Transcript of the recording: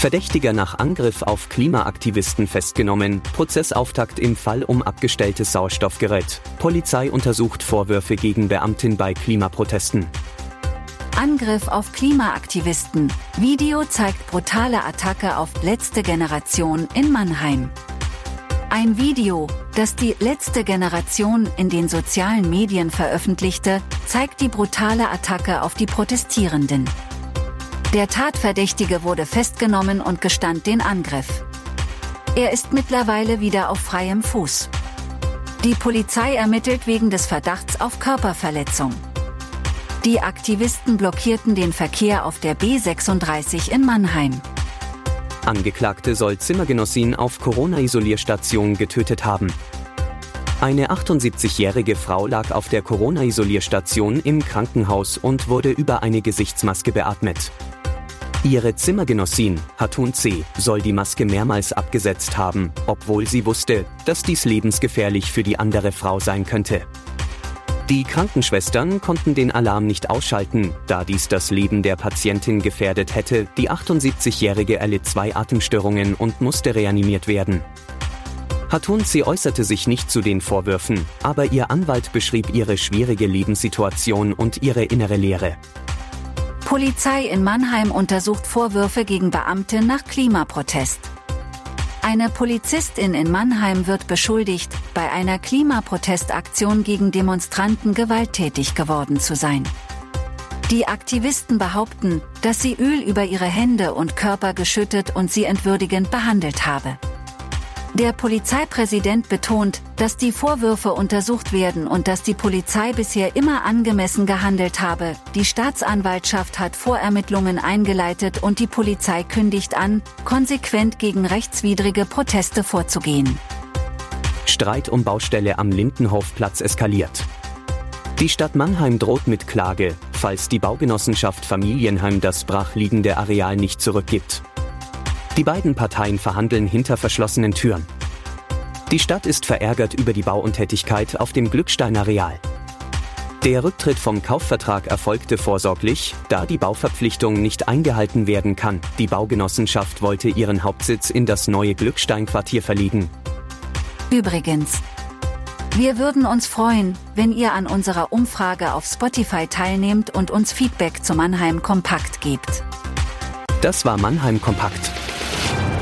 Verdächtiger nach Angriff auf Klimaaktivisten festgenommen, Prozessauftakt im Fall um abgestelltes Sauerstoffgerät. Polizei untersucht Vorwürfe gegen Beamtin bei Klimaprotesten. Angriff auf Klimaaktivisten. Video zeigt brutale Attacke auf letzte Generation in Mannheim. Ein Video, das die letzte Generation in den sozialen Medien veröffentlichte, zeigt die brutale Attacke auf die Protestierenden. Der Tatverdächtige wurde festgenommen und gestand den Angriff. Er ist mittlerweile wieder auf freiem Fuß. Die Polizei ermittelt wegen des Verdachts auf Körperverletzung. Die Aktivisten blockierten den Verkehr auf der B36 in Mannheim. Angeklagte soll Zimmergenossin auf Corona-Isolierstation getötet haben. Eine 78-jährige Frau lag auf der Corona-Isolierstation im Krankenhaus und wurde über eine Gesichtsmaske beatmet. Ihre Zimmergenossin, Hatun C., soll die Maske mehrmals abgesetzt haben, obwohl sie wusste, dass dies lebensgefährlich für die andere Frau sein könnte. Die Krankenschwestern konnten den Alarm nicht ausschalten, da dies das Leben der Patientin gefährdet hätte. Die 78-Jährige erlitt zwei Atemstörungen und musste reanimiert werden. Hatun C. äußerte sich nicht zu den Vorwürfen, aber ihr Anwalt beschrieb ihre schwierige Lebenssituation und ihre innere Leere. Polizei in Mannheim untersucht Vorwürfe gegen Beamte nach Klimaprotest. Eine Polizistin in Mannheim wird beschuldigt, bei einer Klimaprotestaktion gegen Demonstranten gewalttätig geworden zu sein. Die Aktivisten behaupten, dass sie Öl über ihre Hände und Körper geschüttet und sie entwürdigend behandelt habe. Der Polizeipräsident betont, dass die Vorwürfe untersucht werden und dass die Polizei bisher immer angemessen gehandelt habe. Die Staatsanwaltschaft hat Vorermittlungen eingeleitet und die Polizei kündigt an, konsequent gegen rechtswidrige Proteste vorzugehen. Streit um Baustelle am Lindenhofplatz eskaliert. Die Stadt Mannheim droht mit Klage, falls die Baugenossenschaft Familienheim das brachliegende Areal nicht zurückgibt. Die beiden Parteien verhandeln hinter verschlossenen Türen. Die Stadt ist verärgert über die Bauuntätigkeit auf dem Glücksteiner Real. Der Rücktritt vom Kaufvertrag erfolgte vorsorglich, da die Bauverpflichtung nicht eingehalten werden kann. Die Baugenossenschaft wollte ihren Hauptsitz in das neue Glücksteinquartier verlegen. Übrigens, wir würden uns freuen, wenn ihr an unserer Umfrage auf Spotify teilnehmt und uns Feedback zu Mannheim Kompakt gebt. Das war Mannheim Kompakt.